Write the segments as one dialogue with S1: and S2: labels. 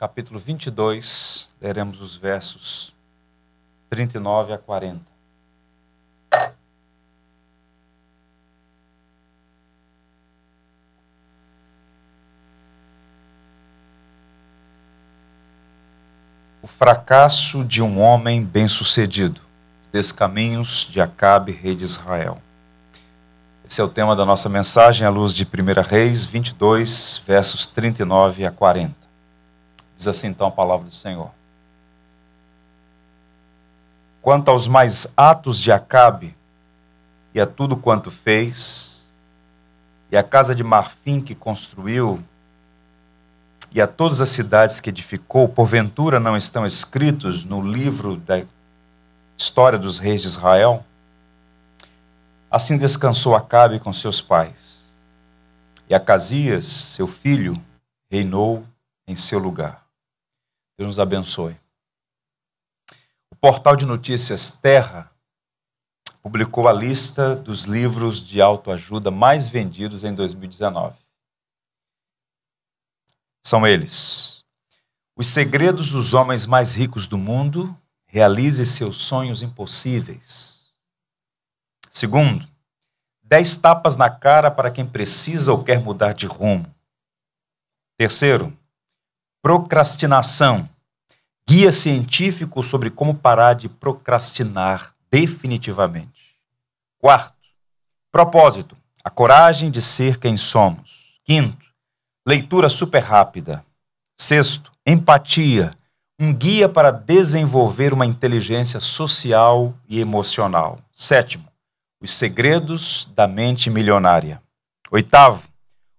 S1: capítulo 22, leremos os versos 39 a 40. O fracasso de um homem bem-sucedido. Descaminhos de Acabe, rei de Israel. Esse é o tema da nossa mensagem à luz de 1 Reis 22, versos 39 a 40. Diz assim então a palavra do Senhor. Quanto aos mais atos de Acabe e a tudo quanto fez, e a casa de marfim que construiu, e a todas as cidades que edificou, porventura não estão escritos no livro da história dos reis de Israel? Assim descansou Acabe com seus pais. E Acasias, seu filho, reinou em seu lugar. Deus nos abençoe. O portal de notícias Terra publicou a lista dos livros de autoajuda mais vendidos em 2019. São eles: Os segredos dos homens mais ricos do mundo, realize seus sonhos impossíveis. Segundo, dez tapas na cara para quem precisa ou quer mudar de rumo. Terceiro, procrastinação. Guia científico sobre como parar de procrastinar definitivamente. Quarto, propósito. A coragem de ser quem somos. Quinto, leitura super rápida. Sexto, empatia um guia para desenvolver uma inteligência social e emocional. Sétimo, os segredos da mente milionária. Oitavo,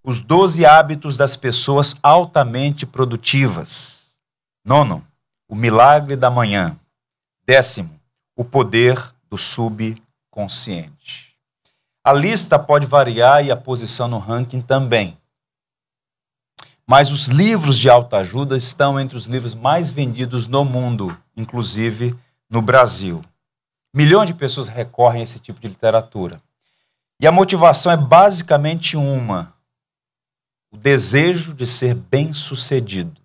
S1: os doze hábitos das pessoas altamente produtivas. Nono, o milagre da manhã. Décimo, o poder do subconsciente. A lista pode variar e a posição no ranking também. Mas os livros de autoajuda estão entre os livros mais vendidos no mundo, inclusive no Brasil. Milhões de pessoas recorrem a esse tipo de literatura. E a motivação é basicamente uma: o desejo de ser bem-sucedido.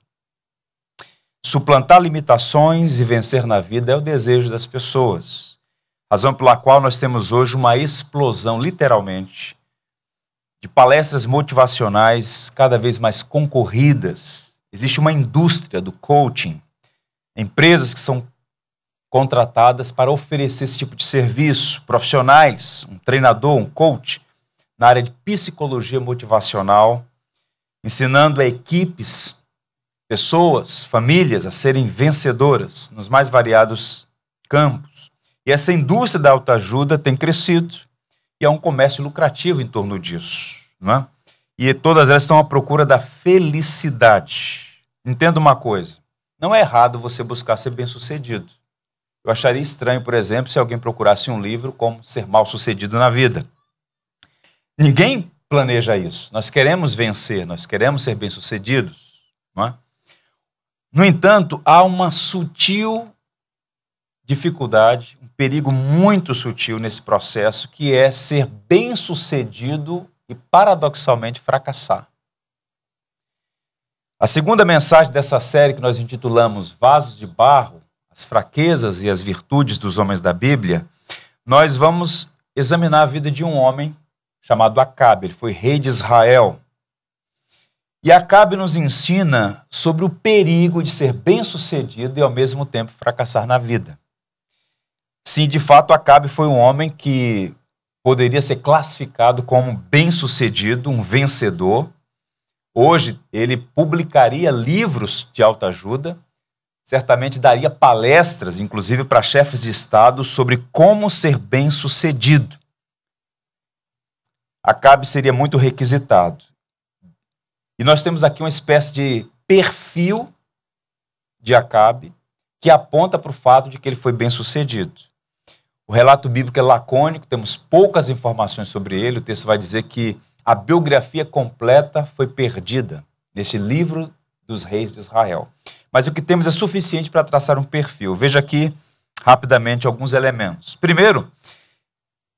S1: Suplantar limitações e vencer na vida é o desejo das pessoas. Razão pela qual nós temos hoje uma explosão, literalmente, de palestras motivacionais cada vez mais concorridas. Existe uma indústria do coaching, empresas que são contratadas para oferecer esse tipo de serviço, profissionais, um treinador, um coach na área de psicologia motivacional, ensinando equipes, pessoas, famílias a serem vencedoras nos mais variados campos. E essa indústria da autoajuda tem crescido e há um comércio lucrativo em torno disso. Não é? E todas elas estão à procura da felicidade. Entenda uma coisa: não é errado você buscar ser bem-sucedido. Eu acharia estranho, por exemplo, se alguém procurasse um livro como Ser Mal-Sucedido na Vida. Ninguém planeja isso. Nós queremos vencer, nós queremos ser bem-sucedidos. É? No entanto, há uma sutil dificuldade, um perigo muito sutil nesse processo, que é ser bem-sucedido e, paradoxalmente, fracassar. A segunda mensagem dessa série que nós intitulamos Vasos de Barro, as fraquezas e as virtudes dos homens da Bíblia, nós vamos examinar a vida de um homem chamado Acabe. Ele foi rei de Israel. E Acabe nos ensina sobre o perigo de ser bem-sucedido e ao mesmo tempo fracassar na vida. Sim, de fato, Acabe foi um homem que poderia ser classificado como bem-sucedido, um vencedor. Hoje, ele publicaria livros de autoajuda, certamente daria palestras, inclusive para chefes de Estado, sobre como ser bem-sucedido. Acabe seria muito requisitado. E nós temos aqui uma espécie de perfil de Acabe que aponta para o fato de que ele foi bem-sucedido. O relato bíblico é lacônico, temos poucas informações sobre ele. O texto vai dizer que a biografia completa foi perdida nesse livro dos reis de Israel. Mas o que temos é suficiente para traçar um perfil. Veja aqui rapidamente alguns elementos. Primeiro,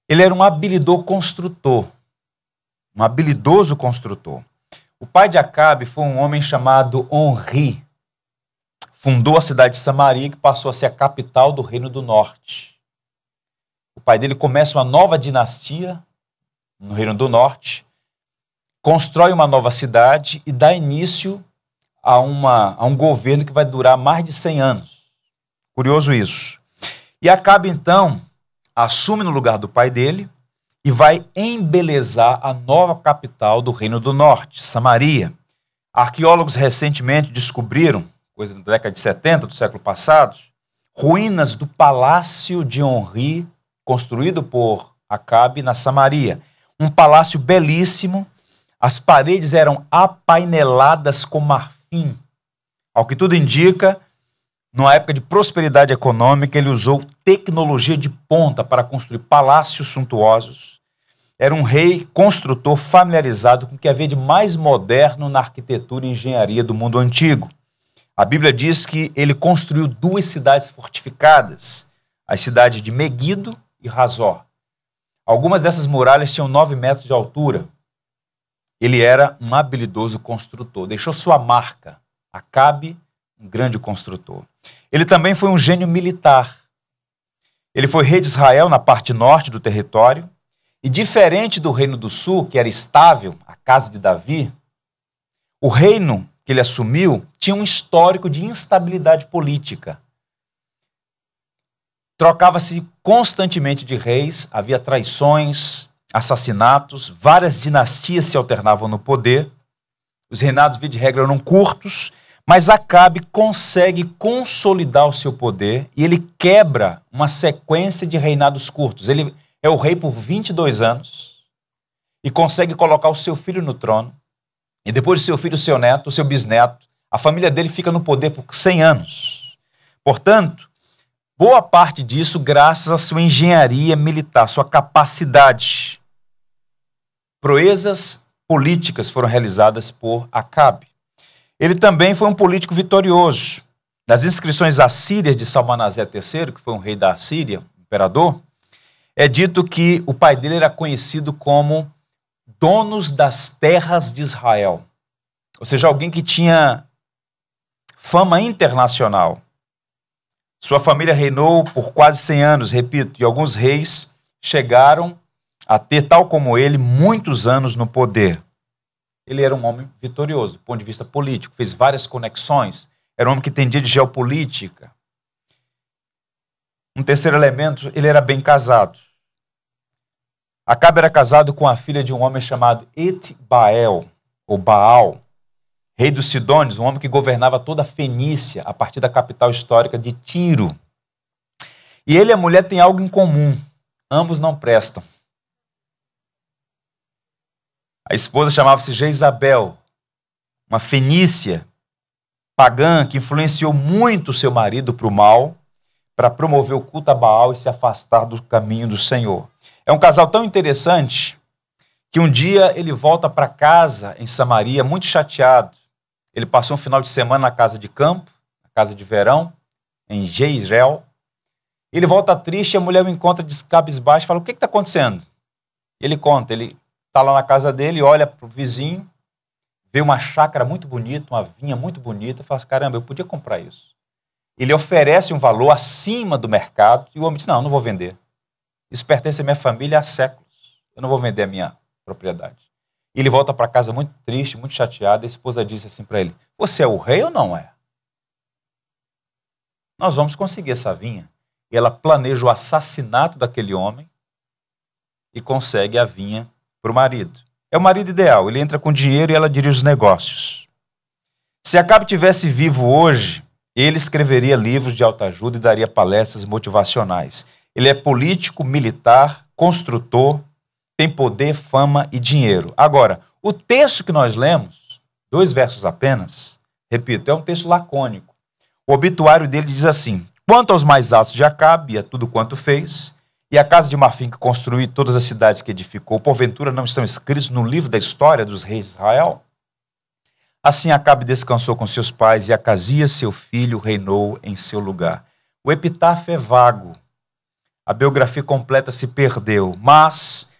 S1: ele era um habilidor construtor, um habilidoso construtor. O pai de Acabe foi um homem chamado Onri. fundou a cidade de Samaria, que passou a ser a capital do Reino do Norte. O pai dele começa uma nova dinastia no Reino do Norte, constrói uma nova cidade e dá início a, uma, a um governo que vai durar mais de 100 anos. Curioso isso. E Acabe, então, assume no lugar do pai dele e vai embelezar a nova capital do Reino do Norte, Samaria. Arqueólogos recentemente descobriram, coisa da década de 70 do século passado, ruínas do palácio de Henri, construído por Acabe na Samaria. Um palácio belíssimo, as paredes eram apaineladas com marfim. Ao que tudo indica, numa época de prosperidade econômica, ele usou tecnologia de ponta para construir palácios suntuosos. Era um rei construtor familiarizado com o que havia de mais moderno na arquitetura e engenharia do mundo antigo. A Bíblia diz que ele construiu duas cidades fortificadas, as cidades de Meguido e Razor. Algumas dessas muralhas tinham nove metros de altura. Ele era um habilidoso construtor, deixou sua marca. Acabe, um grande construtor. Ele também foi um gênio militar. Ele foi rei de Israel na parte norte do território, e diferente do reino do sul, que era estável, a casa de Davi, o reino que ele assumiu tinha um histórico de instabilidade política. Trocava-se constantemente de reis, havia traições, assassinatos, várias dinastias se alternavam no poder. Os reinados, via de regra, eram curtos mas Acabe consegue consolidar o seu poder e ele quebra uma sequência de reinados curtos. Ele é o rei por 22 anos e consegue colocar o seu filho no trono. E depois do seu filho, o seu neto, o seu bisneto, a família dele fica no poder por 100 anos. Portanto, boa parte disso graças à sua engenharia militar, sua capacidade. Proezas políticas foram realizadas por Acabe. Ele também foi um político vitorioso. Nas inscrições assírias de Salmanazé III, que foi um rei da Assíria, imperador, é dito que o pai dele era conhecido como donos das terras de Israel. Ou seja, alguém que tinha fama internacional. Sua família reinou por quase 100 anos, repito, e alguns reis chegaram a ter, tal como ele, muitos anos no poder ele era um homem vitorioso, do ponto de vista político, fez várias conexões, era um homem que entendia de geopolítica. Um terceiro elemento, ele era bem casado. Acabe era casado com a filha de um homem chamado Etbael, ou Baal, rei dos Sidônios, um homem que governava toda a Fenícia, a partir da capital histórica de Tiro. E ele e a mulher têm algo em comum, ambos não prestam. A esposa chamava-se Jezabel, uma fenícia pagã que influenciou muito seu marido para o mal, para promover o culto a Baal e se afastar do caminho do Senhor. É um casal tão interessante que um dia ele volta para casa em Samaria muito chateado. Ele passou um final de semana na casa de campo, na casa de verão, em Jezreel. Ele volta triste, a mulher o encontra de cabisbaixo e fala: O que está acontecendo? Ele conta, ele está lá na casa dele, olha para o vizinho, vê uma chácara muito bonita, uma vinha muito bonita, fala assim, caramba, eu podia comprar isso. Ele oferece um valor acima do mercado e o homem diz, não, não vou vender. Isso pertence à minha família há séculos. Eu não vou vender a minha propriedade. E ele volta para casa muito triste, muito chateado. A esposa disse assim para ele: Você é o rei ou não é? Nós vamos conseguir essa vinha. E ela planeja o assassinato daquele homem e consegue a vinha para o marido. É o marido ideal, ele entra com dinheiro e ela dirige os negócios. Se Acabe tivesse vivo hoje, ele escreveria livros de autoajuda e daria palestras motivacionais. Ele é político, militar, construtor, tem poder, fama e dinheiro. Agora, o texto que nós lemos, dois versos apenas, repito, é um texto lacônico. O obituário dele diz assim: Quanto aos mais altos de Acabe a tudo quanto fez, e a casa de marfim que construiu todas as cidades que edificou, porventura não estão escritos no livro da história dos reis de Israel? Assim Acabe descansou com seus pais e Acasias, seu filho, reinou em seu lugar. O epitáfio é vago. A biografia completa se perdeu, mas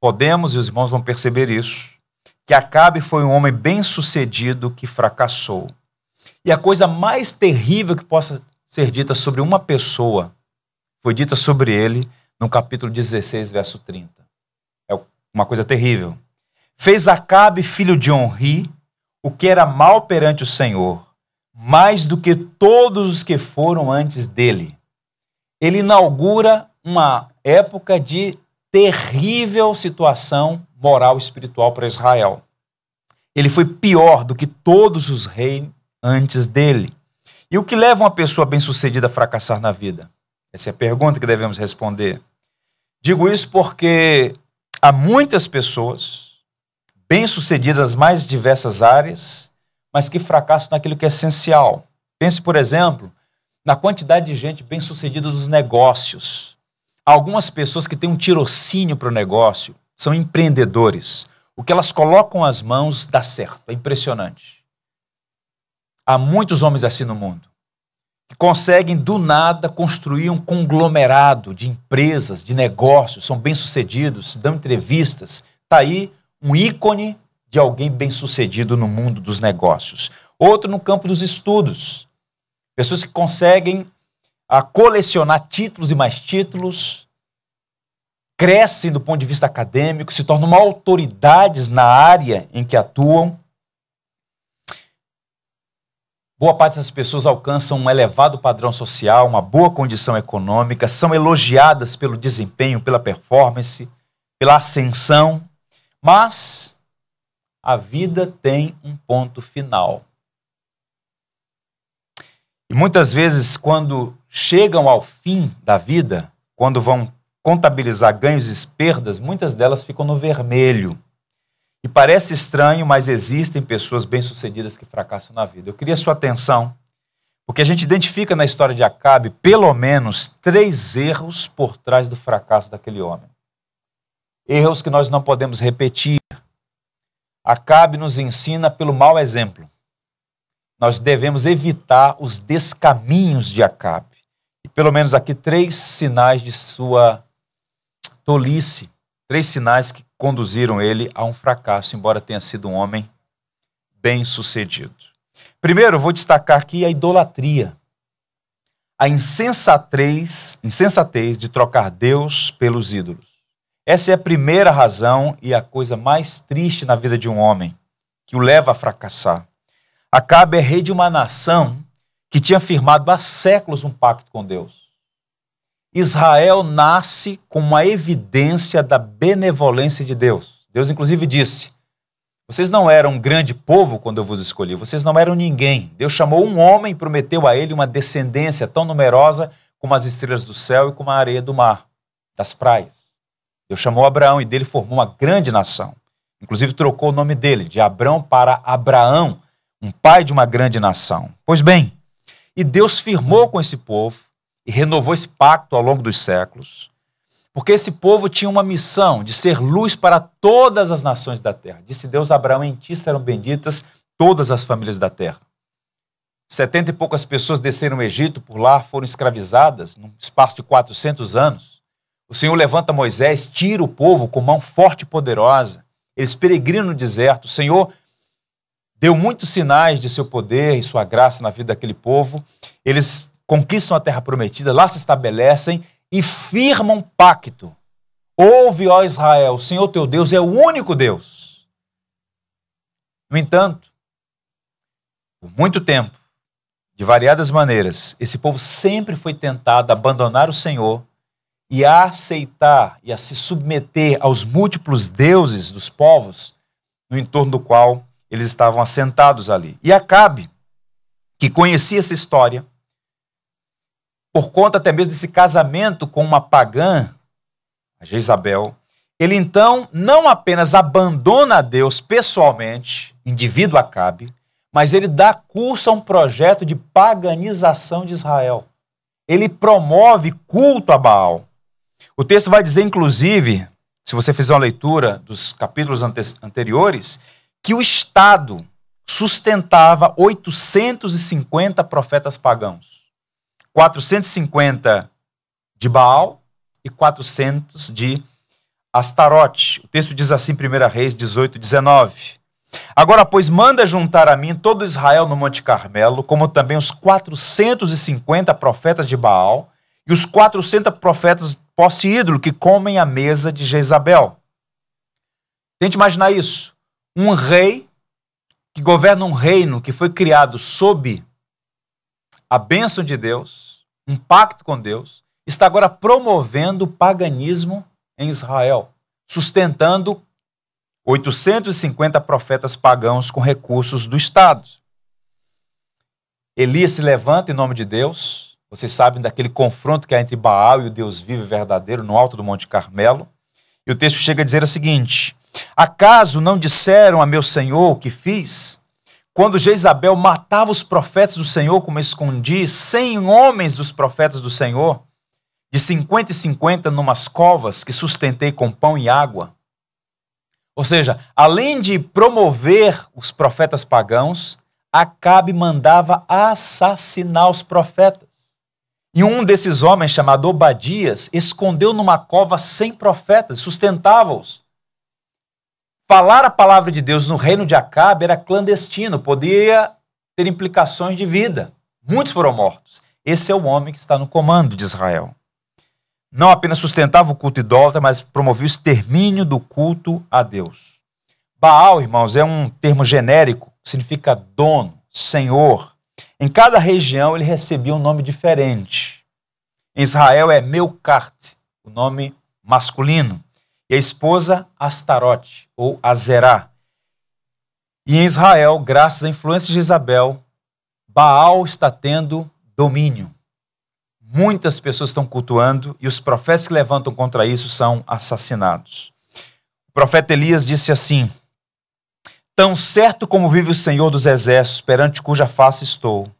S1: podemos, e os irmãos vão perceber isso, que Acabe foi um homem bem-sucedido que fracassou. E a coisa mais terrível que possa ser dita sobre uma pessoa foi dita sobre ele no capítulo 16, verso 30. É uma coisa terrível. Fez Acabe, filho de Onri, o que era mal perante o Senhor, mais do que todos os que foram antes dele. Ele inaugura uma época de terrível situação moral e espiritual para Israel. Ele foi pior do que todos os reis antes dele. E o que leva uma pessoa bem-sucedida a fracassar na vida? Essa é a pergunta que devemos responder. Digo isso porque há muitas pessoas bem-sucedidas nas mais diversas áreas, mas que fracassam naquilo que é essencial. Pense, por exemplo, na quantidade de gente bem-sucedida nos negócios. Há algumas pessoas que têm um tirocínio para o negócio, são empreendedores. O que elas colocam as mãos dá certo, é impressionante. Há muitos homens assim no mundo conseguem do nada construir um conglomerado de empresas, de negócios, são bem-sucedidos, dão entrevistas. Está aí um ícone de alguém bem-sucedido no mundo dos negócios. Outro no campo dos estudos. Pessoas que conseguem a ah, colecionar títulos e mais títulos, crescem do ponto de vista acadêmico, se tornam autoridades na área em que atuam. Boa parte das pessoas alcançam um elevado padrão social, uma boa condição econômica, são elogiadas pelo desempenho, pela performance, pela ascensão, mas a vida tem um ponto final. E muitas vezes, quando chegam ao fim da vida, quando vão contabilizar ganhos e perdas, muitas delas ficam no vermelho. E parece estranho, mas existem pessoas bem-sucedidas que fracassam na vida. Eu queria sua atenção, porque a gente identifica na história de Acabe pelo menos três erros por trás do fracasso daquele homem. Erros que nós não podemos repetir. Acabe nos ensina pelo mau exemplo. Nós devemos evitar os descaminhos de Acabe. E pelo menos aqui três sinais de sua tolice, três sinais que conduziram ele a um fracasso, embora tenha sido um homem bem-sucedido. Primeiro, vou destacar aqui a idolatria. A insensatez, insensatez de trocar Deus pelos ídolos. Essa é a primeira razão e a coisa mais triste na vida de um homem, que o leva a fracassar. Acabe é rei de uma nação que tinha firmado há séculos um pacto com Deus. Israel nasce com uma evidência da benevolência de Deus. Deus, inclusive, disse: Vocês não eram um grande povo quando eu vos escolhi, vocês não eram ninguém. Deus chamou um homem e prometeu a ele uma descendência tão numerosa como as estrelas do céu e como a areia do mar, das praias. Deus chamou Abraão e dele formou uma grande nação. Inclusive, trocou o nome dele, de Abrão para Abraão, um pai de uma grande nação. Pois bem, e Deus firmou com esse povo e renovou esse pacto ao longo dos séculos, porque esse povo tinha uma missão de ser luz para todas as nações da terra. Disse Deus a Abraão: Em ti serão benditas todas as famílias da terra. Setenta e poucas pessoas desceram o Egito, por lá foram escravizadas, num espaço de 400 anos. O Senhor levanta Moisés, tira o povo com mão forte e poderosa. Eles peregrinam no deserto. O Senhor deu muitos sinais de seu poder e sua graça na vida daquele povo. Eles conquistam a terra prometida, lá se estabelecem e firmam pacto. Ouve, ó Israel, o Senhor teu Deus é o único Deus. No entanto, por muito tempo, de variadas maneiras, esse povo sempre foi tentado a abandonar o Senhor e a aceitar e a se submeter aos múltiplos deuses dos povos no entorno do qual eles estavam assentados ali. E Acabe, que conhecia essa história, por conta até mesmo desse casamento com uma pagã, a Jezabel, ele então não apenas abandona a Deus pessoalmente, indivíduo Acabe, mas ele dá curso a um projeto de paganização de Israel. Ele promove culto a Baal. O texto vai dizer, inclusive, se você fizer uma leitura dos capítulos ante anteriores, que o Estado sustentava 850 profetas pagãos. 450 de Baal e 400 de Astarote. O texto diz assim, 1 Reis 18, 19. Agora, pois, manda juntar a mim todo Israel no Monte Carmelo, como também os 450 profetas de Baal e os 400 profetas poste-ídolo que comem a mesa de Jezabel. Tente imaginar isso. Um rei que governa um reino que foi criado sob a bênção de Deus, um pacto com Deus, está agora promovendo o paganismo em Israel, sustentando 850 profetas pagãos com recursos do Estado. Elias se levanta em nome de Deus. Vocês sabem daquele confronto que há entre Baal e o Deus vivo e verdadeiro no alto do Monte Carmelo. E o texto chega a dizer o seguinte: Acaso não disseram a meu senhor o que fiz? Quando Jezabel matava os profetas do Senhor, como escondi, cem homens dos profetas do Senhor, de cinquenta e cinquenta numas covas que sustentei com pão e água. Ou seja, além de promover os profetas pagãos, Acabe mandava assassinar os profetas. E um desses homens, chamado Obadias, escondeu numa cova cem profetas, sustentava-os. Falar a palavra de Deus no reino de Acabe era clandestino, podia ter implicações de vida. Muitos foram mortos. Esse é o homem que está no comando de Israel não apenas sustentava o culto idólatra, mas promovia o extermínio do culto a Deus. Baal, irmãos, é um termo genérico, significa dono, senhor. Em cada região ele recebia um nome diferente. Em Israel é Meucart, o nome masculino, e a esposa Astarote, ou Azerá. E em Israel, graças à influência de Isabel, Baal está tendo domínio. Muitas pessoas estão cultuando e os profetas que levantam contra isso são assassinados. O profeta Elias disse assim: Tão certo como vive o Senhor dos Exércitos, perante cuja face estou,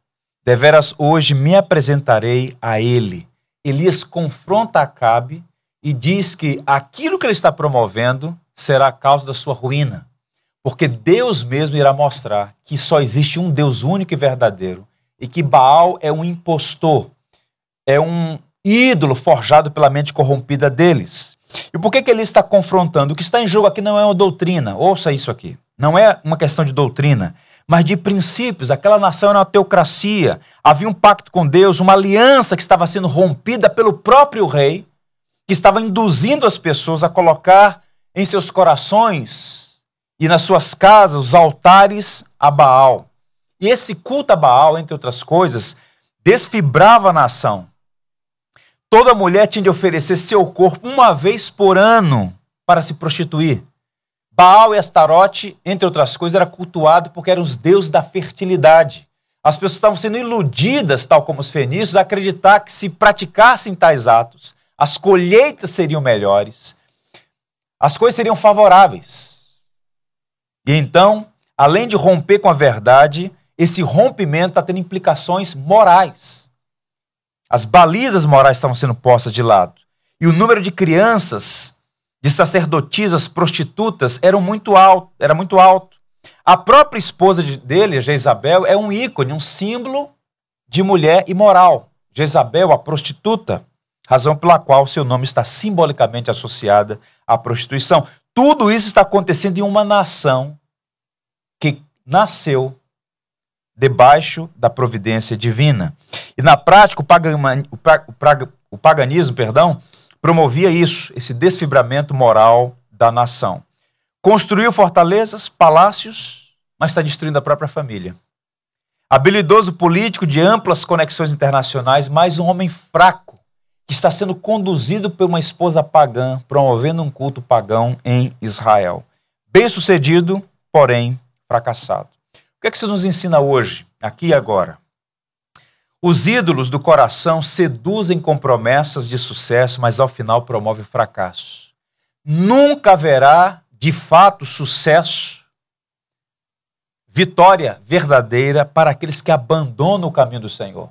S1: deveras hoje me apresentarei a ele. Elias confronta Acabe e diz que aquilo que ele está promovendo será a causa da sua ruína. Porque Deus mesmo irá mostrar que só existe um Deus único e verdadeiro e que Baal é um impostor é um ídolo forjado pela mente corrompida deles. E por que, que ele está confrontando? O que está em jogo aqui não é uma doutrina, ouça isso aqui. Não é uma questão de doutrina, mas de princípios. Aquela nação era uma teocracia, havia um pacto com Deus, uma aliança que estava sendo rompida pelo próprio rei, que estava induzindo as pessoas a colocar em seus corações e nas suas casas os altares a Baal. E esse culto a Baal, entre outras coisas, desfibrava a nação toda mulher tinha de oferecer seu corpo uma vez por ano para se prostituir. Baal e Astarote, entre outras coisas, era cultuado porque eram os deuses da fertilidade. As pessoas estavam sendo iludidas, tal como os fenícios, a acreditar que se praticassem tais atos, as colheitas seriam melhores, as coisas seriam favoráveis. E então, além de romper com a verdade, esse rompimento está tendo implicações morais. As balizas morais estavam sendo postas de lado. E o número de crianças, de sacerdotisas, prostitutas, era muito alto, era muito alto. A própria esposa dele, Jezabel, é um ícone, um símbolo de mulher imoral. Jezabel, a prostituta, razão pela qual seu nome está simbolicamente associada à prostituição. Tudo isso está acontecendo em uma nação que nasceu debaixo da providência divina. E na prática, o, o, paganismo perdão, promovia isso, esse desfibramento moral da nação. Construiu fortalezas, palácios, mas está destruindo a própria família. Habilidoso político de amplas conexões internacionais, mas um homem fraco, que está sendo conduzido por uma esposa pagã, promovendo um culto pagão em Israel. Bem-sucedido, porém fracassado. O que é que isso nos ensina hoje, aqui e agora? Os ídolos do coração seduzem com promessas de sucesso, mas ao final promovem fracasso. Nunca haverá, de fato, sucesso, vitória verdadeira para aqueles que abandonam o caminho do Senhor.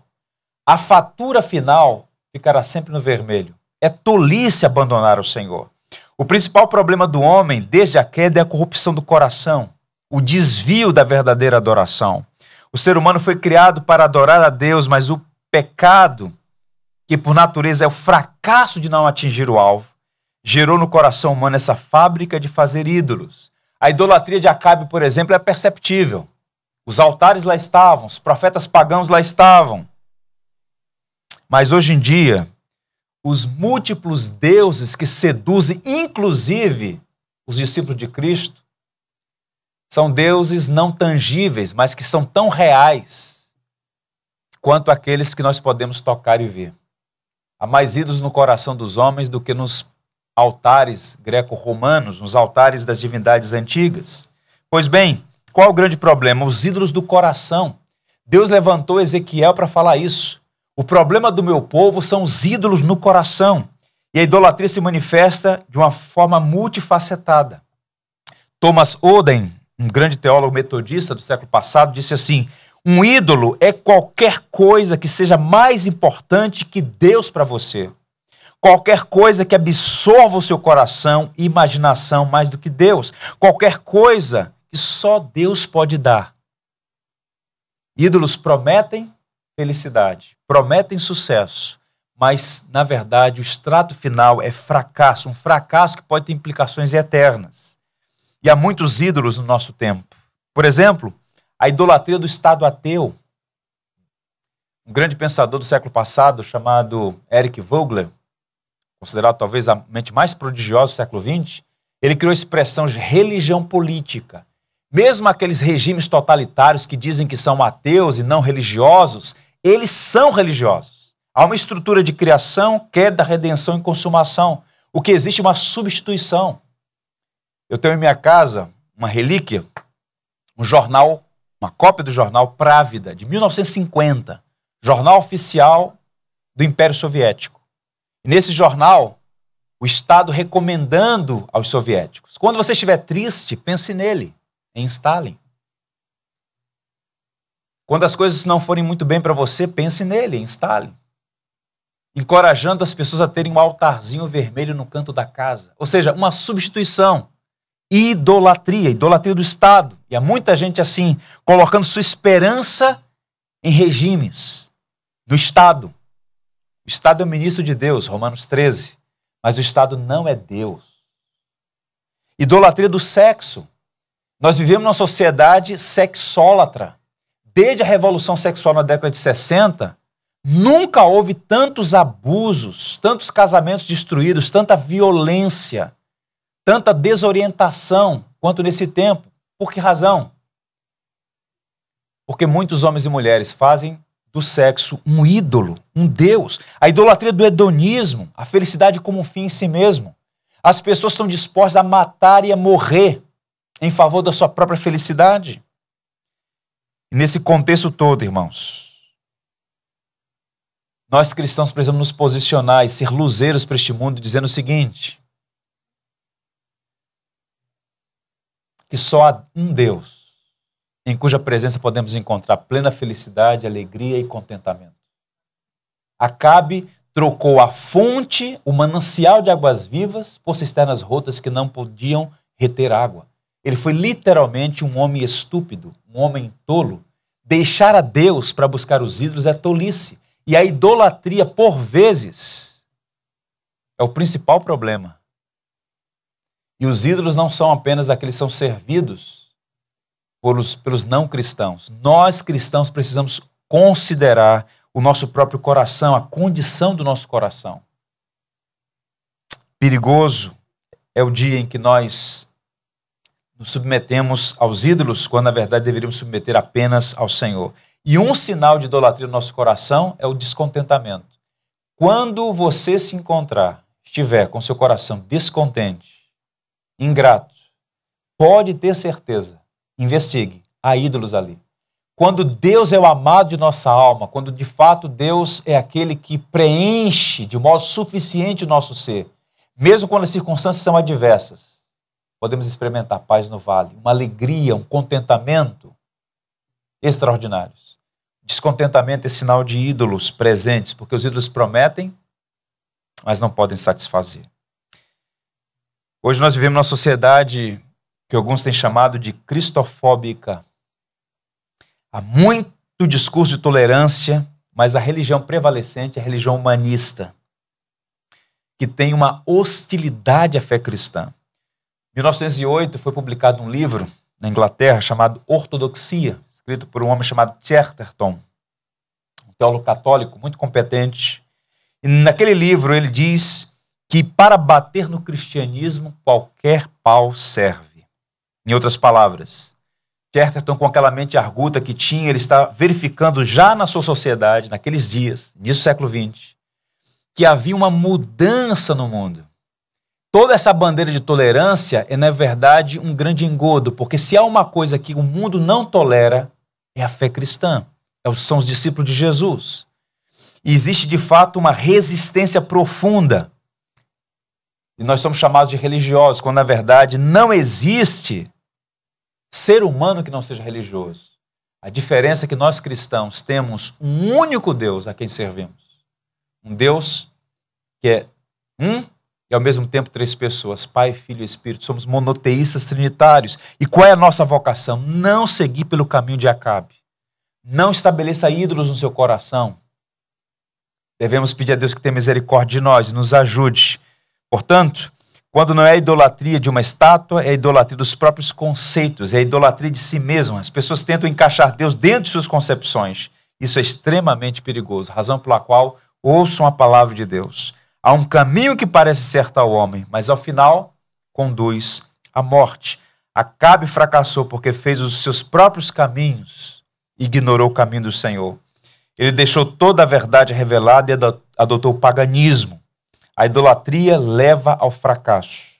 S1: A fatura final ficará sempre no vermelho. É tolice abandonar o Senhor. O principal problema do homem, desde a queda, é a corrupção do coração o desvio da verdadeira adoração. O ser humano foi criado para adorar a Deus, mas o pecado, que por natureza é o fracasso de não atingir o alvo, gerou no coração humano essa fábrica de fazer ídolos. A idolatria de Acabe, por exemplo, é perceptível. Os altares lá estavam, os profetas pagãos lá estavam. Mas hoje em dia, os múltiplos deuses que seduzem, inclusive, os discípulos de Cristo, são deuses não tangíveis, mas que são tão reais quanto aqueles que nós podemos tocar e ver. Há mais ídolos no coração dos homens do que nos altares greco-romanos, nos altares das divindades antigas. Pois bem, qual o grande problema? Os ídolos do coração. Deus levantou Ezequiel para falar isso. O problema do meu povo são os ídolos no coração. E a idolatria se manifesta de uma forma multifacetada. Thomas Oden, um grande teólogo metodista do século passado, disse assim: um ídolo é qualquer coisa que seja mais importante que Deus para você qualquer coisa que absorva o seu coração e imaginação mais do que Deus, qualquer coisa que só Deus pode dar. Ídolos prometem felicidade, prometem sucesso, mas na verdade o extrato final é fracasso, um fracasso que pode ter implicações eternas. E há muitos ídolos no nosso tempo. Por exemplo, a idolatria do Estado ateu. Um grande pensador do século passado chamado Eric Vogler considerado talvez a mente mais prodigiosa do século XX, ele criou a expressão de religião política. Mesmo aqueles regimes totalitários que dizem que são ateus e não religiosos, eles são religiosos. Há uma estrutura de criação, queda, redenção e consumação. O que existe é uma substituição. Eu tenho em minha casa uma relíquia, um jornal, uma cópia do jornal Právida, de 1950, jornal oficial do Império Soviético. Nesse jornal, o Estado recomendando aos soviéticos: quando você estiver triste, pense nele, em Stalin. Quando as coisas não forem muito bem para você, pense nele, em Stalin. Encorajando as pessoas a terem um altarzinho vermelho no canto da casa. Ou seja, uma substituição. Idolatria, idolatria do Estado. E há muita gente assim, colocando sua esperança em regimes, no Estado. O Estado é o ministro de Deus, Romanos 13. Mas o Estado não é Deus. Idolatria do sexo. Nós vivemos numa sociedade sexólatra. Desde a revolução sexual na década de 60, nunca houve tantos abusos, tantos casamentos destruídos, tanta violência, tanta desorientação quanto nesse tempo. Por que razão? Porque muitos homens e mulheres fazem do sexo um ídolo, um Deus. A idolatria do hedonismo, a felicidade como um fim em si mesmo. As pessoas estão dispostas a matar e a morrer em favor da sua própria felicidade. Nesse contexto todo, irmãos, nós cristãos precisamos nos posicionar e ser luzeiros para este mundo, dizendo o seguinte: que só há um Deus em cuja presença podemos encontrar plena felicidade, alegria e contentamento. Acabe trocou a fonte, o manancial de águas vivas, por cisternas rotas que não podiam reter água. Ele foi literalmente um homem estúpido, um homem tolo. Deixar a Deus para buscar os ídolos é tolice. E a idolatria, por vezes, é o principal problema. E os ídolos não são apenas aqueles que são servidos pelos, pelos não cristãos. Nós cristãos precisamos considerar o nosso próprio coração, a condição do nosso coração. Perigoso é o dia em que nós nos submetemos aos ídolos, quando na verdade deveríamos submeter apenas ao Senhor. E um sinal de idolatria no nosso coração é o descontentamento. Quando você se encontrar, estiver com seu coração descontente, ingrato, pode ter certeza Investigue. Há ídolos ali. Quando Deus é o amado de nossa alma, quando de fato Deus é aquele que preenche de modo suficiente o nosso ser, mesmo quando as circunstâncias são adversas, podemos experimentar paz no vale, uma alegria, um contentamento extraordinários. Descontentamento é sinal de ídolos presentes, porque os ídolos prometem, mas não podem satisfazer. Hoje nós vivemos numa sociedade que alguns têm chamado de cristofóbica. Há muito discurso de tolerância, mas a religião prevalecente é a religião humanista, que tem uma hostilidade à fé cristã. Em 1908 foi publicado um livro na Inglaterra chamado Ortodoxia, escrito por um homem chamado Chesterton, um teólogo católico muito competente. E naquele livro ele diz que para bater no cristianismo qualquer pau serve. Em outras palavras, Chesterton, com aquela mente arguta que tinha, ele está verificando já na sua sociedade, naqueles dias, início do século XX, que havia uma mudança no mundo. Toda essa bandeira de tolerância é, na verdade, um grande engodo, porque se há uma coisa que o mundo não tolera, é a fé cristã, é são os discípulos de Jesus. E existe, de fato, uma resistência profunda. E nós somos chamados de religiosos, quando, na verdade, não existe ser humano que não seja religioso. A diferença é que nós cristãos temos um único Deus a quem servimos. Um Deus que é um e ao mesmo tempo três pessoas, Pai, Filho e Espírito. Somos monoteístas trinitários. E qual é a nossa vocação? Não seguir pelo caminho de Acabe. Não estabeleça ídolos no seu coração. Devemos pedir a Deus que tenha misericórdia de nós nos ajude. Portanto, quando não é a idolatria de uma estátua, é a idolatria dos próprios conceitos, é a idolatria de si mesmo. As pessoas tentam encaixar Deus dentro de suas concepções. Isso é extremamente perigoso, razão pela qual ouçam a palavra de Deus. Há um caminho que parece certo ao homem, mas ao final conduz à morte. Acabe fracassou porque fez os seus próprios caminhos e ignorou o caminho do Senhor. Ele deixou toda a verdade revelada e adotou o paganismo. A idolatria leva ao fracasso.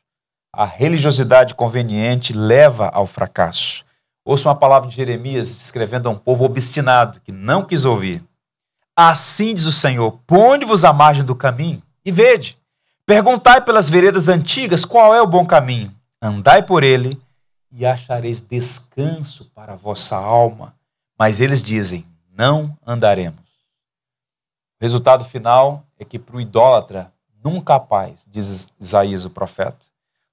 S1: A religiosidade conveniente leva ao fracasso. Ouça uma palavra de Jeremias escrevendo a um povo obstinado que não quis ouvir. Assim diz o Senhor: ponde-vos à margem do caminho e vede. Perguntai pelas veredas antigas qual é o bom caminho. Andai por ele e achareis descanso para a vossa alma. Mas eles dizem: não andaremos. O resultado final é que para o idólatra nunca paz, diz Isaías o profeta.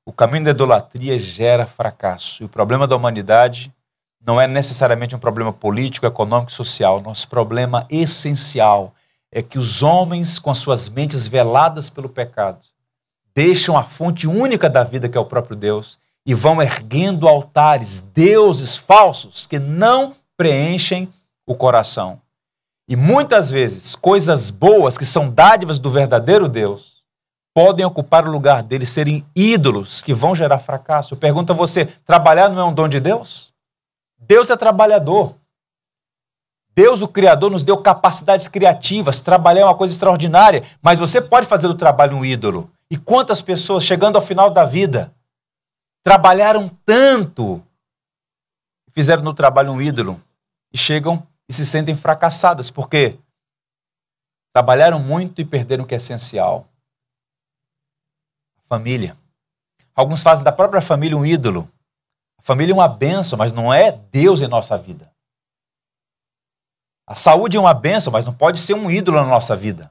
S1: O caminho da idolatria gera fracasso. E o problema da humanidade não é necessariamente um problema político, econômico e social. Nosso problema essencial é que os homens, com as suas mentes veladas pelo pecado, deixam a fonte única da vida, que é o próprio Deus, e vão erguendo altares, deuses falsos, que não preenchem o coração. E muitas vezes, coisas boas, que são dádivas do verdadeiro Deus, podem ocupar o lugar deles, serem ídolos que vão gerar fracasso. Eu pergunto a você: trabalhar não é um dom de Deus? Deus é trabalhador. Deus, o Criador, nos deu capacidades criativas, trabalhar é uma coisa extraordinária, mas você pode fazer do trabalho um ídolo. E quantas pessoas, chegando ao final da vida, trabalharam tanto, fizeram no trabalho um ídolo, e chegam e se sentem fracassadas, porque trabalharam muito e perderam o que é essencial: família. Alguns fazem da própria família um ídolo. A família é uma benção, mas não é Deus em nossa vida. A saúde é uma benção, mas não pode ser um ídolo na nossa vida.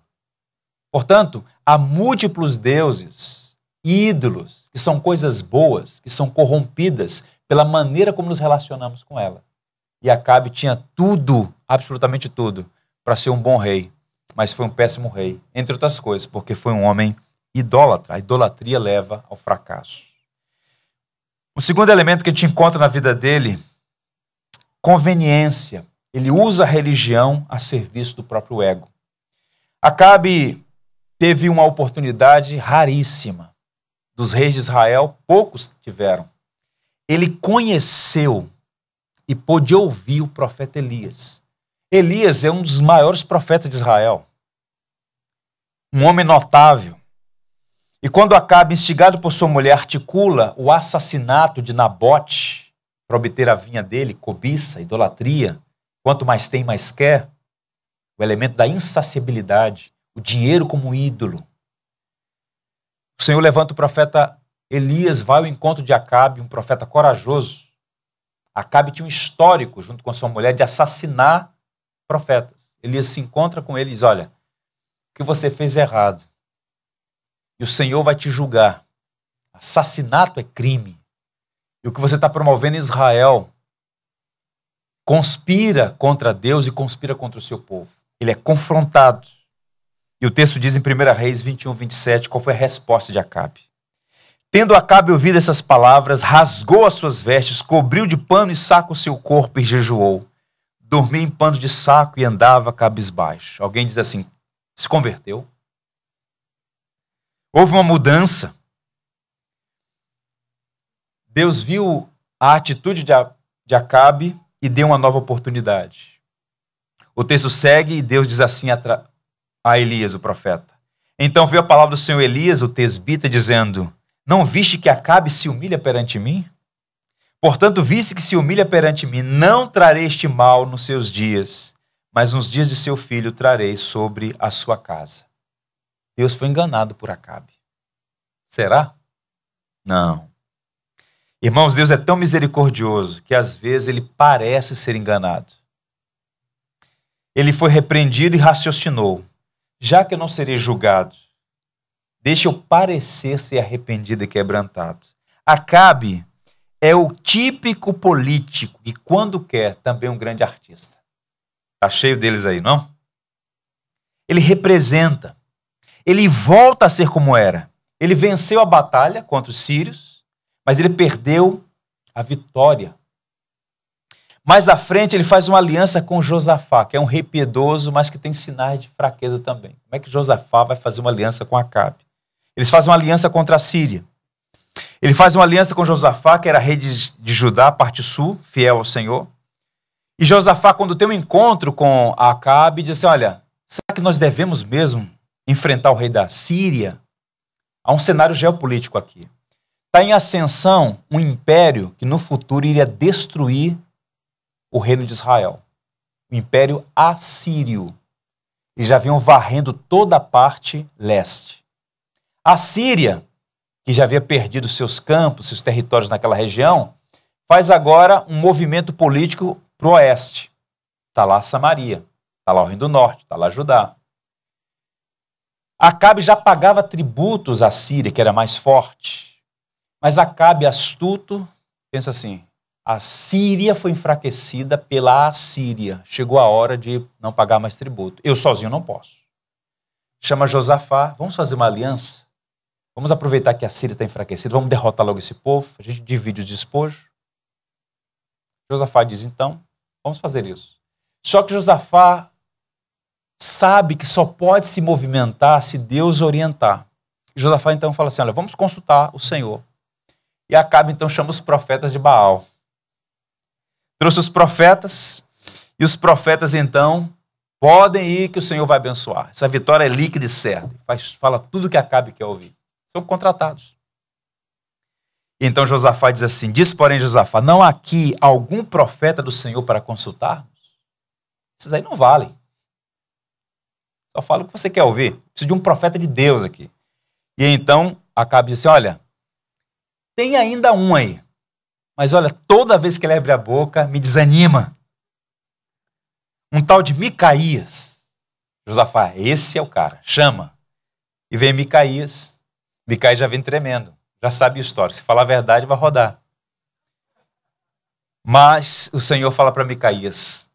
S1: Portanto, há múltiplos deuses, ídolos, que são coisas boas, que são corrompidas pela maneira como nos relacionamos com ela. E Acabe tinha tudo, absolutamente tudo, para ser um bom rei, mas foi um péssimo rei, entre outras coisas, porque foi um homem idólatra. A idolatria leva ao fracasso. O segundo elemento que a gente encontra na vida dele, conveniência. Ele usa a religião a serviço do próprio ego. Acabe teve uma oportunidade raríssima. Dos reis de Israel, poucos tiveram. Ele conheceu e pôde ouvir o profeta Elias. Elias é um dos maiores profetas de Israel. Um homem notável. E quando Acabe, instigado por sua mulher, articula o assassinato de Nabote para obter a vinha dele, cobiça, idolatria, Quanto mais tem, mais quer. O elemento da insaciabilidade, o dinheiro como ídolo. O Senhor levanta o profeta Elias, vai ao encontro de Acabe, um profeta corajoso. Acabe tinha um histórico, junto com sua mulher, de assassinar profetas. Elias se encontra com ele e diz: Olha, o que você fez é errado. E o Senhor vai te julgar. Assassinato é crime. E o que você está promovendo em Israel conspira contra Deus e conspira contra o seu povo. Ele é confrontado. E o texto diz em 1 Reis 21, 27 qual foi a resposta de Acabe. Tendo Acabe ouvido essas palavras, rasgou as suas vestes, cobriu de pano e saco o seu corpo e jejuou. Dormia em pano de saco e andava cabisbaixo. Alguém diz assim: se converteu? Houve uma mudança. Deus viu a atitude de Acabe e deu uma nova oportunidade. O texto segue e Deus diz assim a Elias, o profeta: Então veio a palavra do Senhor Elias, o tesbita, dizendo: não viste que Acabe se humilha perante mim? Portanto, viste que se humilha perante mim, não trarei este mal nos seus dias, mas nos dias de seu filho trarei sobre a sua casa. Deus foi enganado por Acabe. Será? Não. Irmãos, Deus é tão misericordioso que às vezes ele parece ser enganado. Ele foi repreendido e raciocinou: já que eu não serei julgado, Deixa eu parecer ser arrependido e quebrantado. Acabe é o típico político que, quando quer, também é um grande artista. Tá cheio deles aí, não? Ele representa. Ele volta a ser como era. Ele venceu a batalha contra os sírios, mas ele perdeu a vitória. Mais à frente, ele faz uma aliança com Josafá, que é um rei piedoso, mas que tem sinais de fraqueza também. Como é que Josafá vai fazer uma aliança com Acabe? Eles fazem uma aliança contra a Síria. Ele faz uma aliança com Josafá, que era rei de, de Judá, parte sul, fiel ao Senhor. E Josafá, quando tem um encontro com Acabe, diz assim: Olha, será que nós devemos mesmo enfrentar o rei da Síria? Há um cenário geopolítico aqui. Está em ascensão um império que no futuro iria destruir o reino de Israel. O império assírio. E já vinham varrendo toda a parte leste. A Síria, que já havia perdido seus campos, seus territórios naquela região, faz agora um movimento político para o oeste. Está lá Samaria, está lá o Reino do Norte, está lá Judá. Acabe já pagava tributos à Síria, que era mais forte. Mas Acabe, astuto, pensa assim: a Síria foi enfraquecida pela Assíria. Chegou a hora de não pagar mais tributo. Eu sozinho não posso. Chama Josafá, vamos fazer uma aliança? Vamos aproveitar que a Síria está enfraquecida, vamos derrotar logo esse povo, a gente divide o despojo. Josafá diz, então, vamos fazer isso. Só que Josafá sabe que só pode se movimentar se Deus orientar. Josafá então fala assim: olha, vamos consultar o Senhor. E acaba então chama os profetas de Baal. Trouxe os profetas, e os profetas então podem ir que o Senhor vai abençoar. Essa vitória é líquida e certa. Faz, fala tudo que Acabe quer ouvir são contratados. Então Josafá diz assim: Diz, porém, Josafá, não há aqui algum profeta do Senhor para consultarmos? Esses aí não valem. Só fala o que você quer ouvir. Preciso de um profeta de Deus aqui. E então acaba diz assim: Olha, tem ainda um aí. Mas olha, toda vez que ele abre a boca, me desanima. Um tal de Micaías. Josafá, esse é o cara. Chama. E vem Micaías Micaías já vem tremendo, já sabe a história. Se falar a verdade, vai rodar. Mas o Senhor fala para Micaías: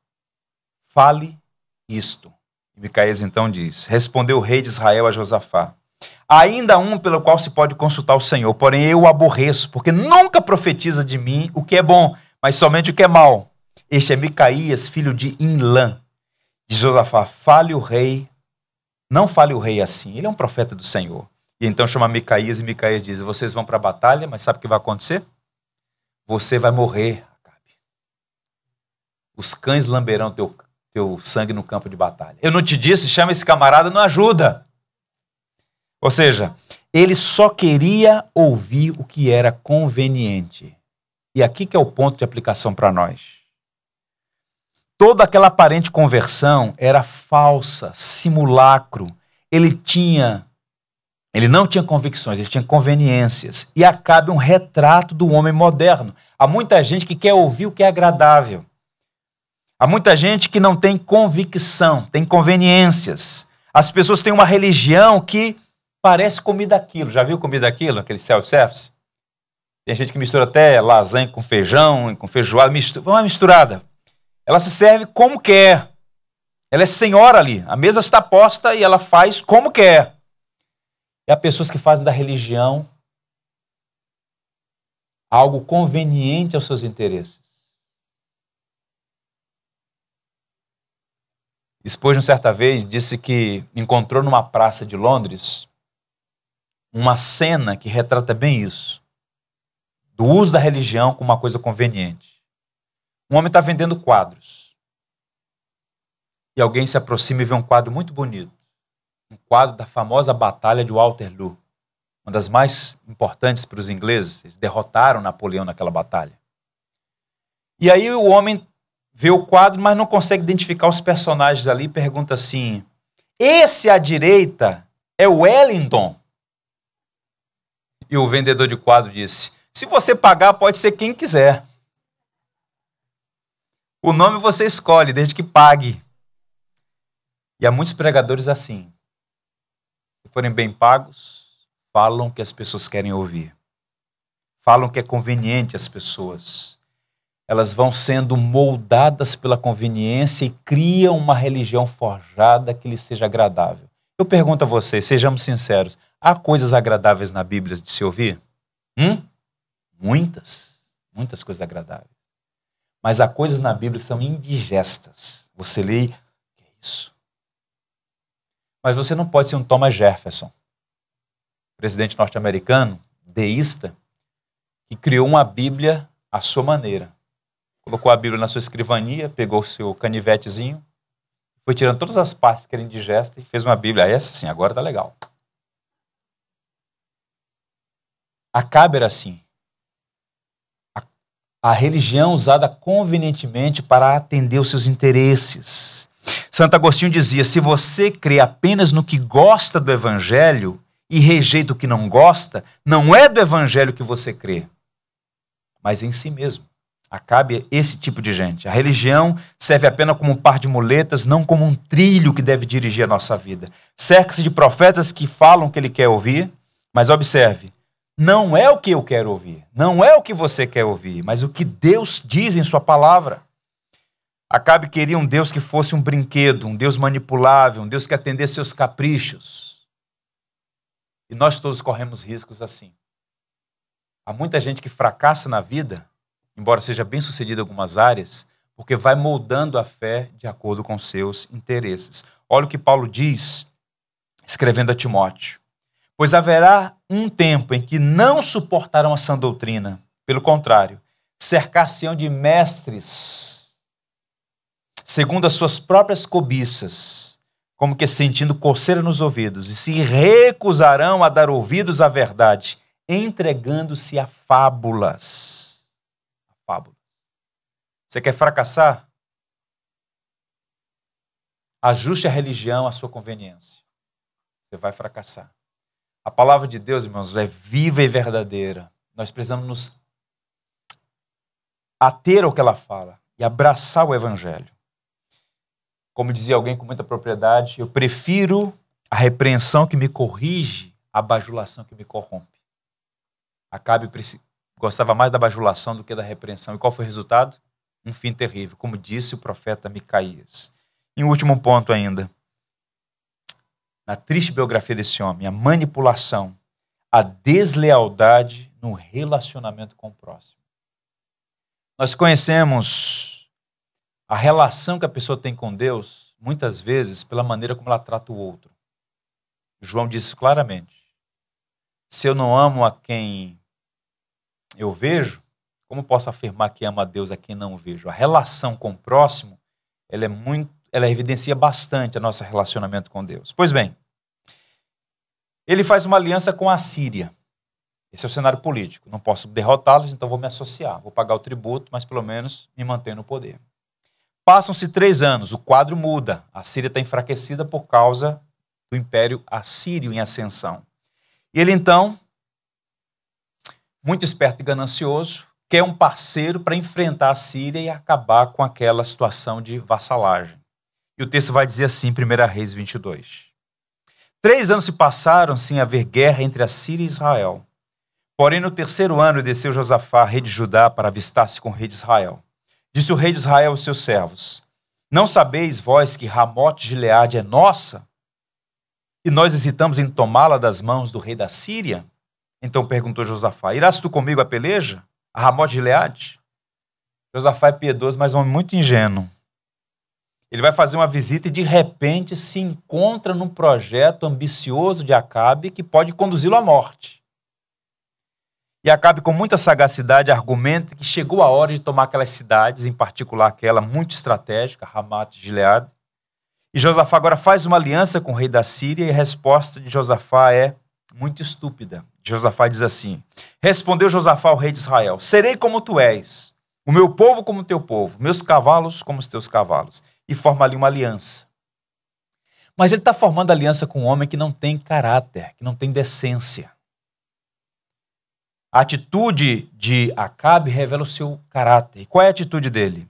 S1: fale isto. Micaías então diz: Respondeu o rei de Israel a Josafá: Ainda um pelo qual se pode consultar o Senhor, porém eu o aborreço, porque nunca profetiza de mim o que é bom, mas somente o que é mal. Este é Micaías, filho de Inlã. De Josafá: Fale o rei, não fale o rei assim, ele é um profeta do Senhor. E então chama Micaías e Micaías diz: Vocês vão para a batalha, mas sabe o que vai acontecer? Você vai morrer, Acabe. Os cães lamberão teu, teu sangue no campo de batalha. Eu não te disse, chama esse camarada, não ajuda. Ou seja, ele só queria ouvir o que era conveniente. E aqui que é o ponto de aplicação para nós. Toda aquela aparente conversão era falsa, simulacro. Ele tinha ele não tinha convicções, ele tinha conveniências. E Acabe um retrato do homem moderno. Há muita gente que quer ouvir o que é agradável. Há muita gente que não tem convicção, tem conveniências. As pessoas têm uma religião que parece comida aquilo. Já viu comida aquilo, aquele self-service? Tem gente que mistura até lasanha com feijão, com feijoada, mistura, uma misturada. Ela se serve como quer. Ela é senhora ali. A mesa está posta e ela faz como quer. E há pessoas que fazem da religião algo conveniente aos seus interesses. Spurgeon, certa vez, disse que encontrou numa praça de Londres uma cena que retrata bem isso. Do uso da religião como uma coisa conveniente. Um homem está vendendo quadros. E alguém se aproxima e vê um quadro muito bonito. Um quadro da famosa Batalha de Waterloo. Uma das mais importantes para os ingleses. Eles derrotaram Napoleão naquela batalha. E aí o homem vê o quadro, mas não consegue identificar os personagens ali e pergunta assim: esse à direita é Wellington? E o vendedor de quadro disse: se você pagar, pode ser quem quiser. O nome você escolhe, desde que pague. E há muitos pregadores assim. Se forem bem pagos, falam o que as pessoas querem ouvir. Falam o que é conveniente às pessoas elas vão sendo moldadas pela conveniência e criam uma religião forjada que lhe seja agradável. Eu pergunto a vocês, sejamos sinceros, há coisas agradáveis na Bíblia de se ouvir? Hum? Muitas, muitas coisas agradáveis. Mas há coisas na Bíblia que são indigestas. Você lê, que é isso? Mas você não pode ser um Thomas Jefferson, presidente norte-americano, deísta, que criou uma Bíblia à sua maneira colocou a Bíblia na sua escrivania, pegou o seu canivetezinho, foi tirando todas as partes que eram indigestas e fez uma Bíblia. Essa sim, agora tá legal. Acabe era assim. A, a religião usada convenientemente para atender os seus interesses. Santo Agostinho dizia: se você crê apenas no que gosta do evangelho e rejeita o que não gosta, não é do evangelho que você crê, mas em si mesmo. Acabe esse tipo de gente. A religião serve apenas como um par de muletas, não como um trilho que deve dirigir a nossa vida. Cerca-se de profetas que falam o que ele quer ouvir, mas observe, não é o que eu quero ouvir, não é o que você quer ouvir, mas o que Deus diz em Sua palavra. Acabe queria um Deus que fosse um brinquedo, um Deus manipulável, um Deus que atendesse seus caprichos. E nós todos corremos riscos assim. Há muita gente que fracassa na vida embora seja bem sucedido em algumas áreas, porque vai moldando a fé de acordo com seus interesses. Olha o que Paulo diz, escrevendo a Timóteo: Pois haverá um tempo em que não suportarão a sã doutrina, pelo contrário, cercar-se-ão de mestres, segundo as suas próprias cobiças, como que sentindo coceira nos ouvidos, e se recusarão a dar ouvidos à verdade, entregando-se a fábulas fábula. Você quer fracassar? Ajuste a religião à sua conveniência. Você vai fracassar. A palavra de Deus, irmãos, é viva e verdadeira. Nós precisamos nos ater ao que ela fala e abraçar o evangelho. Como dizia alguém com muita propriedade, eu prefiro a repreensão que me corrige à bajulação que me corrompe. Acabe gostava mais da bajulação do que da repreensão. E qual foi o resultado? Um fim terrível, como disse o profeta Micaías. E um último ponto ainda. Na triste biografia desse homem, a manipulação, a deslealdade no relacionamento com o próximo. Nós conhecemos a relação que a pessoa tem com Deus, muitas vezes, pela maneira como ela trata o outro. João disse claramente: se eu não amo a quem eu vejo, como posso afirmar que ama a Deus a quem não vejo? A relação com o próximo, ela é muito, ela evidencia bastante o nosso relacionamento com Deus. Pois bem, ele faz uma aliança com a Síria. Esse é o cenário político. Não posso derrotá-los, então vou me associar. Vou pagar o tributo, mas pelo menos me manter no poder. Passam-se três anos, o quadro muda. A Síria está enfraquecida por causa do Império Assírio em ascensão. E ele então muito esperto e ganancioso, quer um parceiro para enfrentar a Síria e acabar com aquela situação de vassalagem. E o texto vai dizer assim, 1 Reis 22. Três anos se passaram sem haver guerra entre a Síria e Israel. Porém, no terceiro ano desceu Josafá, rei de Judá, para avistar-se com o rei de Israel. Disse o rei de Israel aos seus servos: Não sabeis vós que Ramote de Gileade é nossa? E nós hesitamos em tomá-la das mãos do rei da Síria? Então perguntou Josafá: Irás tu comigo à peleja? A de Gileade? Josafá é piedoso, mas um homem muito ingênuo. Ele vai fazer uma visita e de repente se encontra num projeto ambicioso de Acabe que pode conduzi-lo à morte. E Acabe, com muita sagacidade, argumenta que chegou a hora de tomar aquelas cidades, em particular aquela muito estratégica, Ramat Gilead. E Josafá agora faz uma aliança com o rei da Síria e a resposta de Josafá é muito estúpida. Josafá diz assim: Respondeu Josafá ao rei de Israel: Serei como tu és, o meu povo como o teu povo, meus cavalos como os teus cavalos e forma ali uma aliança. Mas ele está formando aliança com um homem que não tem caráter, que não tem decência. A atitude de Acabe revela o seu caráter. E qual é a atitude dele?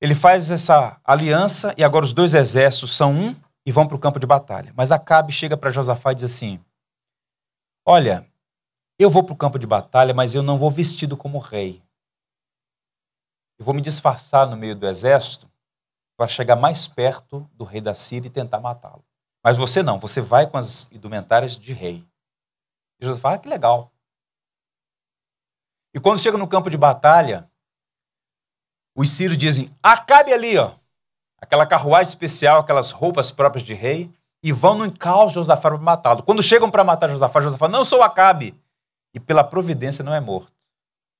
S1: Ele faz essa aliança e agora os dois exércitos são um e vão para o campo de batalha. Mas Acabe chega para Josafá e diz assim: Olha, eu vou para o campo de batalha, mas eu não vou vestido como rei eu vou me disfarçar no meio do exército para chegar mais perto do rei da Síria e tentar matá-lo. Mas você não, você vai com as indumentárias de rei. E Jesus fala, ah, que legal. E quando chega no campo de batalha, os sírios dizem, acabe ali, ó. Aquela carruagem especial, aquelas roupas próprias de rei, e vão no encalço de Josafá para matá-lo. Quando chegam para matar Josafá, Josafá, não sou Acabe. E pela providência não é morto.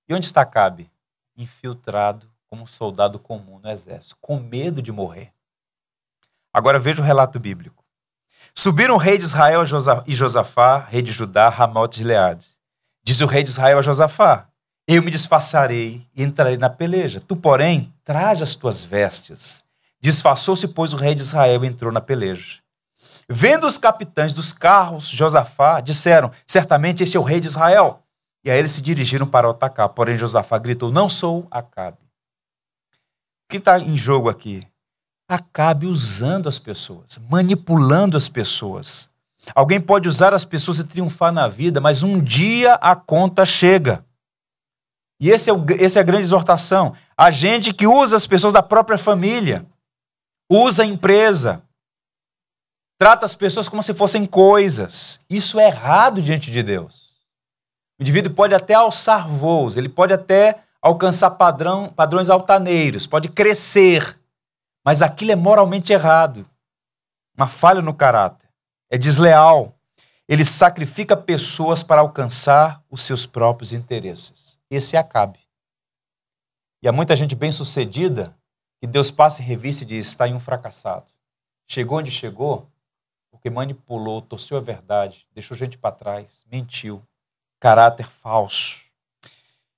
S1: E onde está Acabe? infiltrado como um soldado comum no exército, com medo de morrer. Agora veja o relato bíblico. Subiram o rei de Israel e Josafá, rei de Judá, Ramote de Leade. Diz o rei de Israel a Josafá: Eu me disfarçarei e entrarei na peleja. Tu, porém, traja as tuas vestes. Disfarçou-se, pois, o rei de Israel e entrou na peleja. Vendo os capitães dos carros, Josafá, disseram: Certamente este é o rei de Israel. E aí eles se dirigiram para atacar. Porém, Josafá gritou: Não sou Acabe. O que está em jogo aqui? Acabe usando as pessoas, manipulando as pessoas. Alguém pode usar as pessoas e triunfar na vida, mas um dia a conta chega. E esse é é a grande exortação. A gente que usa as pessoas da própria família, usa a empresa, trata as pessoas como se fossem coisas. Isso é errado diante de Deus. O indivíduo pode até alçar voos, ele pode até alcançar padrão, padrões altaneiros, pode crescer, mas aquilo é moralmente errado. Uma falha no caráter. É desleal. Ele sacrifica pessoas para alcançar os seus próprios interesses. Esse é Acabe. E há muita gente bem-sucedida que Deus passa em revista e diz: está em um fracassado. Chegou onde chegou porque manipulou, torceu a verdade, deixou gente para trás, mentiu, caráter falso.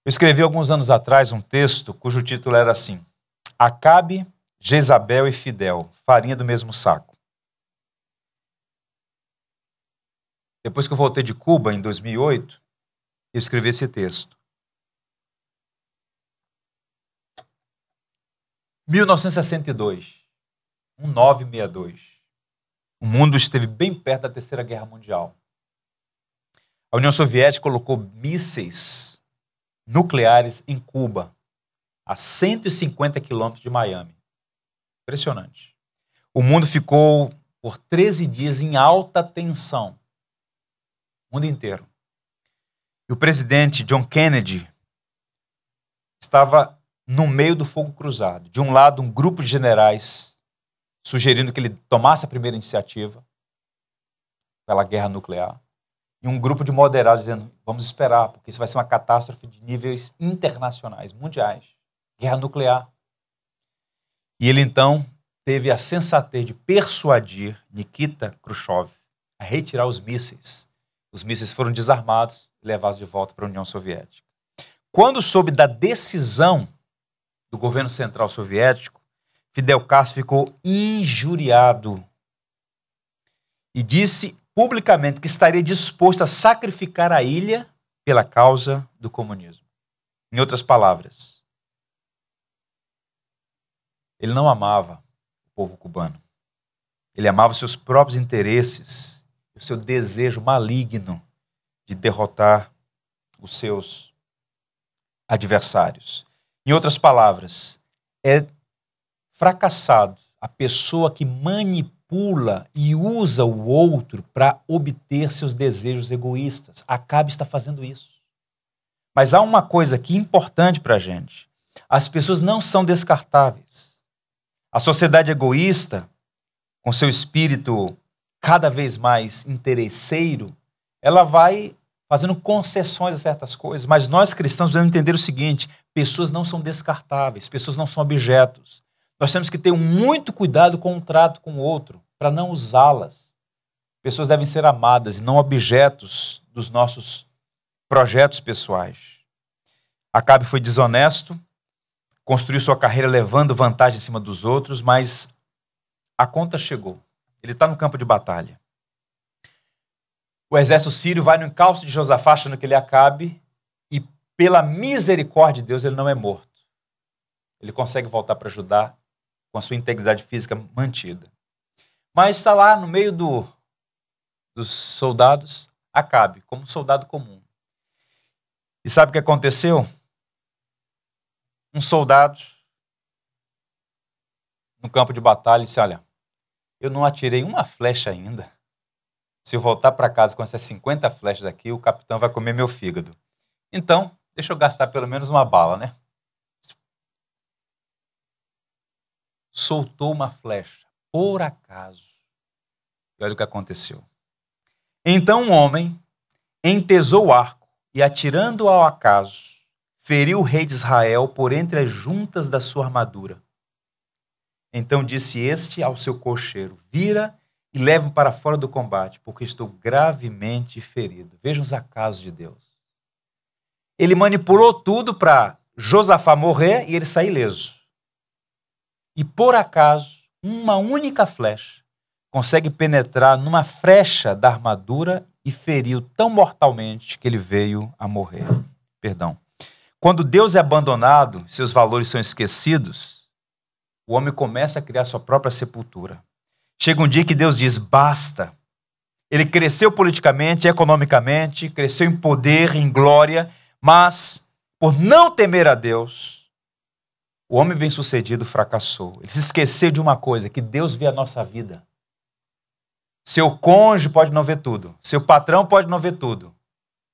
S1: Eu escrevi alguns anos atrás um texto cujo título era assim: Acabe, Jezabel e Fidel, farinha do mesmo saco. Depois que eu voltei de Cuba, em 2008, eu escrevi esse texto. 1962, 1962. O mundo esteve bem perto da Terceira Guerra Mundial. A União Soviética colocou mísseis nucleares em Cuba, a 150 quilômetros de Miami. Impressionante. O mundo ficou por 13 dias em alta tensão. O mundo inteiro. E o presidente John Kennedy estava no meio do fogo cruzado. De um lado, um grupo de generais sugerindo que ele tomasse a primeira iniciativa pela guerra nuclear e um grupo de moderados dizendo: vamos esperar, porque isso vai ser uma catástrofe de níveis internacionais, mundiais guerra nuclear. E ele então teve a sensatez de persuadir Nikita Khrushchev a retirar os mísseis. Os mísseis foram desarmados e levados de volta para a União Soviética. Quando soube da decisão do governo central soviético, Fidel Castro ficou injuriado e disse publicamente que estaria disposto a sacrificar a ilha pela causa do comunismo. Em outras palavras, ele não amava o povo cubano. Ele amava seus próprios interesses, o seu desejo maligno de derrotar os seus adversários. Em outras palavras, é fracassado a pessoa que manipula e usa o outro para obter seus desejos egoístas. Acabe está fazendo isso. Mas há uma coisa aqui importante para a gente: as pessoas não são descartáveis. A sociedade egoísta, com seu espírito cada vez mais interesseiro, ela vai fazendo concessões a certas coisas. Mas nós cristãos devemos entender o seguinte: pessoas não são descartáveis, pessoas não são objetos. Nós temos que ter muito cuidado com o um trato com o outro, para não usá-las. Pessoas devem ser amadas e não objetos dos nossos projetos pessoais. Acabe foi desonesto, construiu sua carreira levando vantagem em cima dos outros, mas a conta chegou. Ele está no campo de batalha. O exército sírio vai no encalço de Josafá achando que ele acabe e pela misericórdia de Deus ele não é morto. Ele consegue voltar para Judá com a sua integridade física mantida. Mas está lá no meio do, dos soldados, Acabe, como soldado comum. E sabe o que aconteceu? Um soldado no campo de batalha disse: Olha, eu não atirei uma flecha ainda. Se eu voltar para casa com essas 50 flechas aqui, o capitão vai comer meu fígado. Então, deixa eu gastar pelo menos uma bala, né? Soltou uma flecha, por acaso. E olha o que aconteceu. Então um homem entesou o arco e, atirando ao acaso, feriu o rei de Israel por entre as juntas da sua armadura. Então disse este ao seu cocheiro: Vira e leve-me para fora do combate, porque estou gravemente ferido. Vejam os acasos de Deus. Ele manipulou tudo para Josafá morrer e ele sair ileso. E por acaso, uma única flecha consegue penetrar numa frecha da armadura e feriu tão mortalmente que ele veio a morrer. Perdão. Quando Deus é abandonado, seus valores são esquecidos, o homem começa a criar sua própria sepultura. Chega um dia que Deus diz: basta. Ele cresceu politicamente, economicamente, cresceu em poder, em glória, mas por não temer a Deus, o homem bem-sucedido fracassou. Ele se esqueceu de uma coisa: que Deus vê a nossa vida. Seu cônjuge pode não ver tudo, seu patrão pode não ver tudo,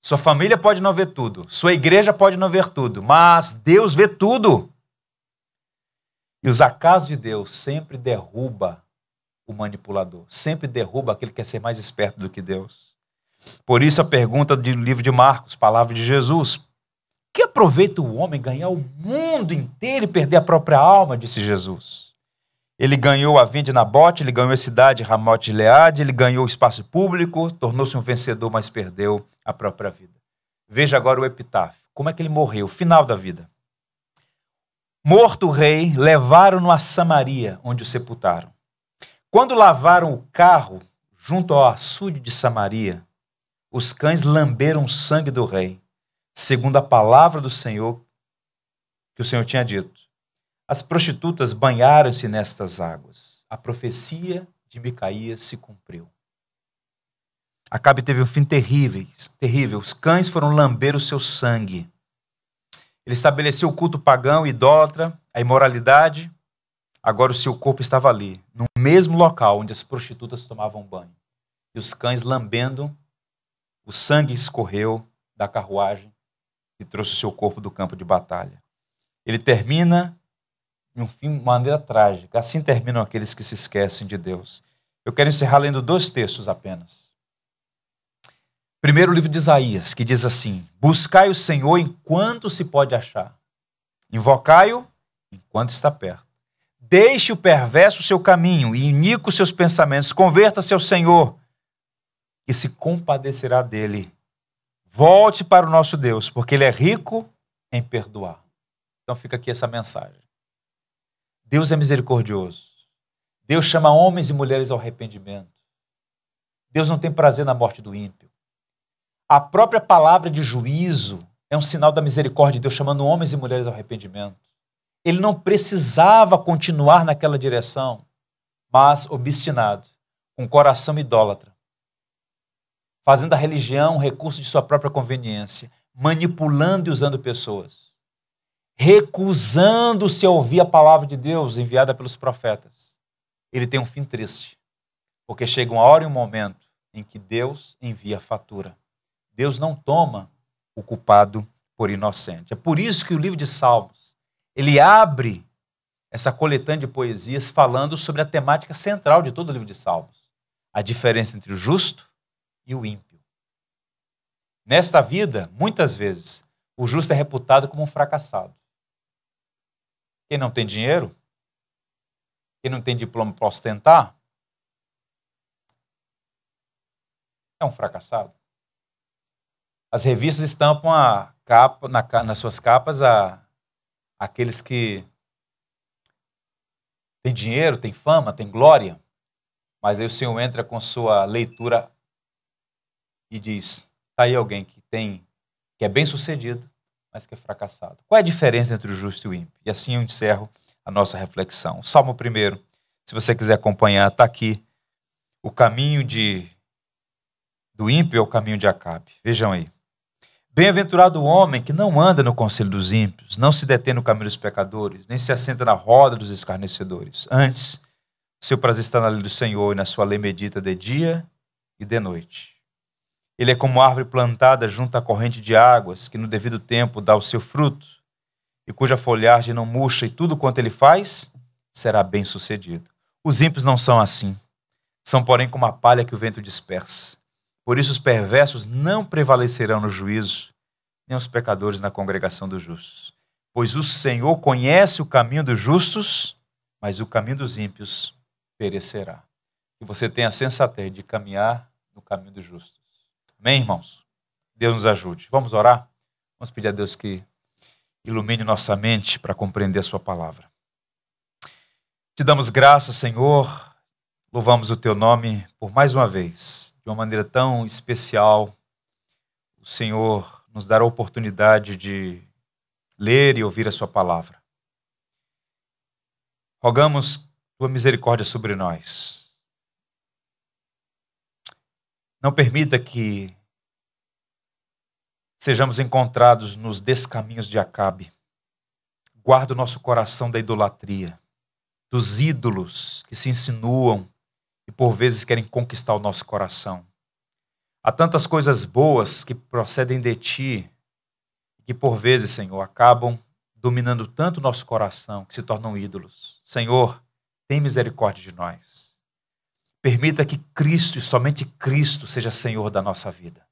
S1: sua família pode não ver tudo, sua igreja pode não ver tudo, mas Deus vê tudo. E os acasos de Deus sempre derruba o manipulador, sempre derruba aquele que quer ser mais esperto do que Deus. Por isso a pergunta do livro de Marcos, palavra de Jesus: que aproveita o homem ganhar o mundo inteiro e perder a própria alma? disse Jesus. Ele ganhou a vinda de Nabote, ele ganhou a cidade Ramote de Leade, ele ganhou o espaço público, tornou-se um vencedor, mas perdeu a própria vida. Veja agora o epitáfio. Como é que ele morreu? Final da vida. Morto o rei, levaram-no a Samaria, onde o sepultaram. Quando lavaram o carro junto ao açude de Samaria, os cães lamberam o sangue do rei, segundo a palavra do Senhor que o Senhor tinha dito. As prostitutas banharam-se nestas águas. A profecia de Micaías se cumpriu. Acabe teve um fim terrível, terrível. Os cães foram lamber o seu sangue. Ele estabeleceu o culto pagão, idólatra, a imoralidade, Agora o seu corpo estava ali, no mesmo local onde as prostitutas tomavam banho. E os cães lambendo, o sangue escorreu da carruagem e trouxe o seu corpo do campo de batalha. Ele termina de um fim de maneira trágica. Assim terminam aqueles que se esquecem de Deus. Eu quero encerrar lendo dois textos apenas. Primeiro, o livro de Isaías, que diz assim: Buscai o Senhor enquanto se pode achar, invocai-o enquanto está perto. Deixe o perverso seu caminho e inico os seus pensamentos. Converta-se ao Senhor e se compadecerá dele. Volte para o nosso Deus, porque ele é rico em perdoar. Então fica aqui essa mensagem. Deus é misericordioso. Deus chama homens e mulheres ao arrependimento. Deus não tem prazer na morte do ímpio. A própria palavra de juízo é um sinal da misericórdia de Deus chamando homens e mulheres ao arrependimento. Ele não precisava continuar naquela direção, mas obstinado, com coração idólatra, fazendo a religião um recurso de sua própria conveniência, manipulando e usando pessoas, recusando-se a ouvir a palavra de Deus enviada pelos profetas. Ele tem um fim triste, porque chega uma hora e um momento em que Deus envia a fatura. Deus não toma o culpado por inocente. É por isso que o livro de Salmos, ele abre essa coletânea de poesias falando sobre a temática central de todo o livro de Salmos, a diferença entre o justo e o ímpio. Nesta vida, muitas vezes, o justo é reputado como um fracassado. Quem não tem dinheiro, quem não tem diploma para ostentar, é um fracassado. As revistas estampam a capa, na, nas suas capas a, aqueles que têm dinheiro, têm fama, têm glória, mas aí o Senhor entra com sua leitura e diz: está aí alguém que tem, que é bem sucedido, mas que é fracassado. Qual é a diferença entre o justo e o ímpio? E assim eu encerro a nossa reflexão. Salmo 1, se você quiser acompanhar, está aqui. O caminho de do ímpio é o caminho de Acabe. Vejam aí. Bem-aventurado o homem que não anda no conselho dos ímpios, não se detém no caminho dos pecadores, nem se assenta na roda dos escarnecedores. Antes, seu prazer está na lei do Senhor e na sua lei medita de dia e de noite. Ele é como árvore plantada junto à corrente de águas, que no devido tempo dá o seu fruto, e cuja folhagem não murcha, e tudo quanto ele faz será bem sucedido. Os ímpios não são assim. São, porém, como a palha que o vento dispersa. Por isso os perversos não prevalecerão no juízo, nem os pecadores na congregação dos justos. Pois o Senhor conhece o caminho dos justos, mas o caminho dos ímpios perecerá. Que você tenha a sensatez de caminhar no caminho dos justos. Amém, irmãos? Deus nos ajude. Vamos orar? Vamos pedir a Deus que ilumine nossa mente para compreender a Sua palavra. Te damos graças, Senhor, louvamos o Teu nome por mais uma vez de uma maneira tão especial, o Senhor nos dará a oportunidade de ler e ouvir a Sua palavra. Rogamos Tua misericórdia sobre nós. Não permita que sejamos encontrados nos descaminhos de Acabe. Guarda o nosso coração da idolatria, dos ídolos que se insinuam e por vezes querem conquistar o nosso coração. Há tantas coisas boas que procedem de ti, que por vezes, Senhor, acabam dominando tanto o nosso coração que se tornam ídolos. Senhor, tem misericórdia de nós. Permita que Cristo e somente Cristo seja Senhor da nossa vida.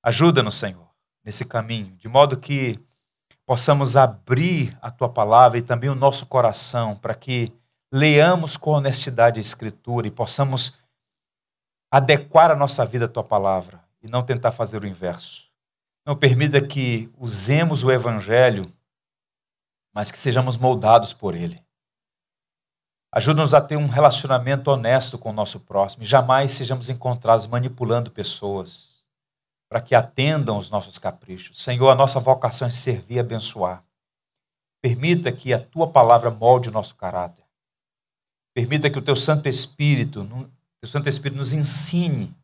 S1: Ajuda-nos, Senhor, nesse caminho, de modo que possamos abrir a tua palavra e também o nosso coração para que leamos com honestidade a Escritura e possamos adequar a nossa vida à tua palavra e não tentar fazer o inverso. Não permita que usemos o Evangelho, mas que sejamos moldados por ele. Ajuda-nos a ter um relacionamento honesto com o nosso próximo e jamais sejamos encontrados manipulando pessoas para que atendam os nossos caprichos. Senhor, a nossa vocação é servir e abençoar. Permita que a tua palavra molde o nosso caráter. Permita que o teu Santo Espírito, o Santo Espírito nos ensine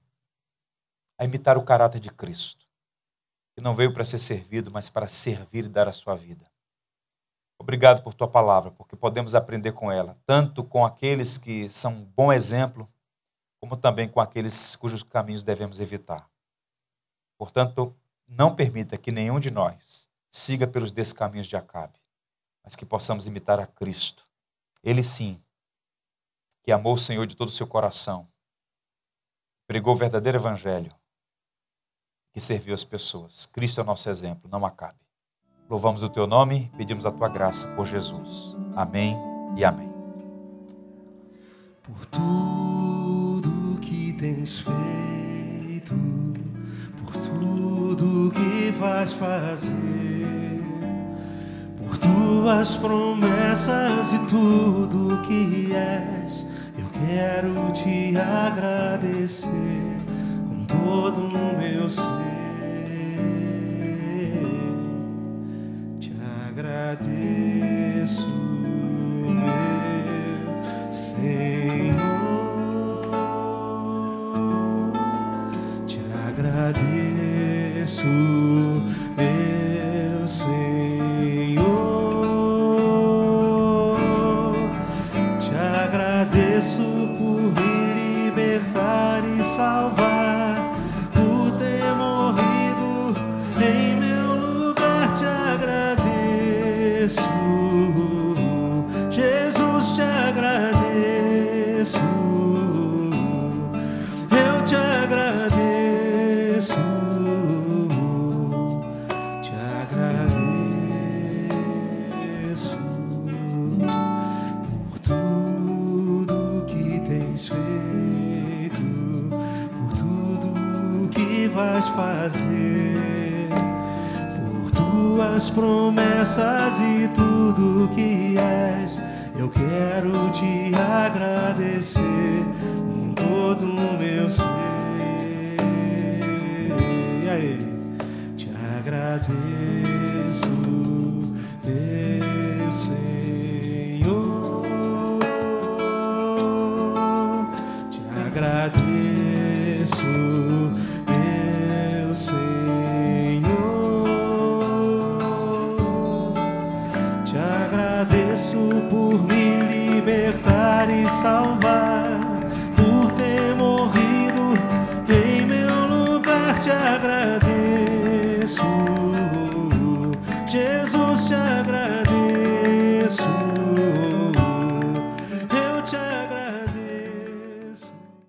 S1: a imitar o caráter de Cristo, que não veio para ser servido, mas para servir e dar a sua vida. Obrigado por tua palavra, porque podemos aprender com ela, tanto com aqueles que são um bom exemplo, como também com aqueles cujos caminhos devemos evitar. Portanto, não permita que nenhum de nós siga pelos descaminhos de Acabe, mas que possamos imitar a Cristo. Ele sim que amou o Senhor de todo o seu coração, pregou o verdadeiro evangelho, que serviu as pessoas. Cristo é o nosso exemplo, não acabe. Louvamos o teu nome, pedimos a tua graça por Jesus. Amém e amém.
S2: Por tudo que tens feito, por tudo que vais fazer, por tuas promessas e tudo que és Quero te agradecer com todo o meu ser. Agradeço,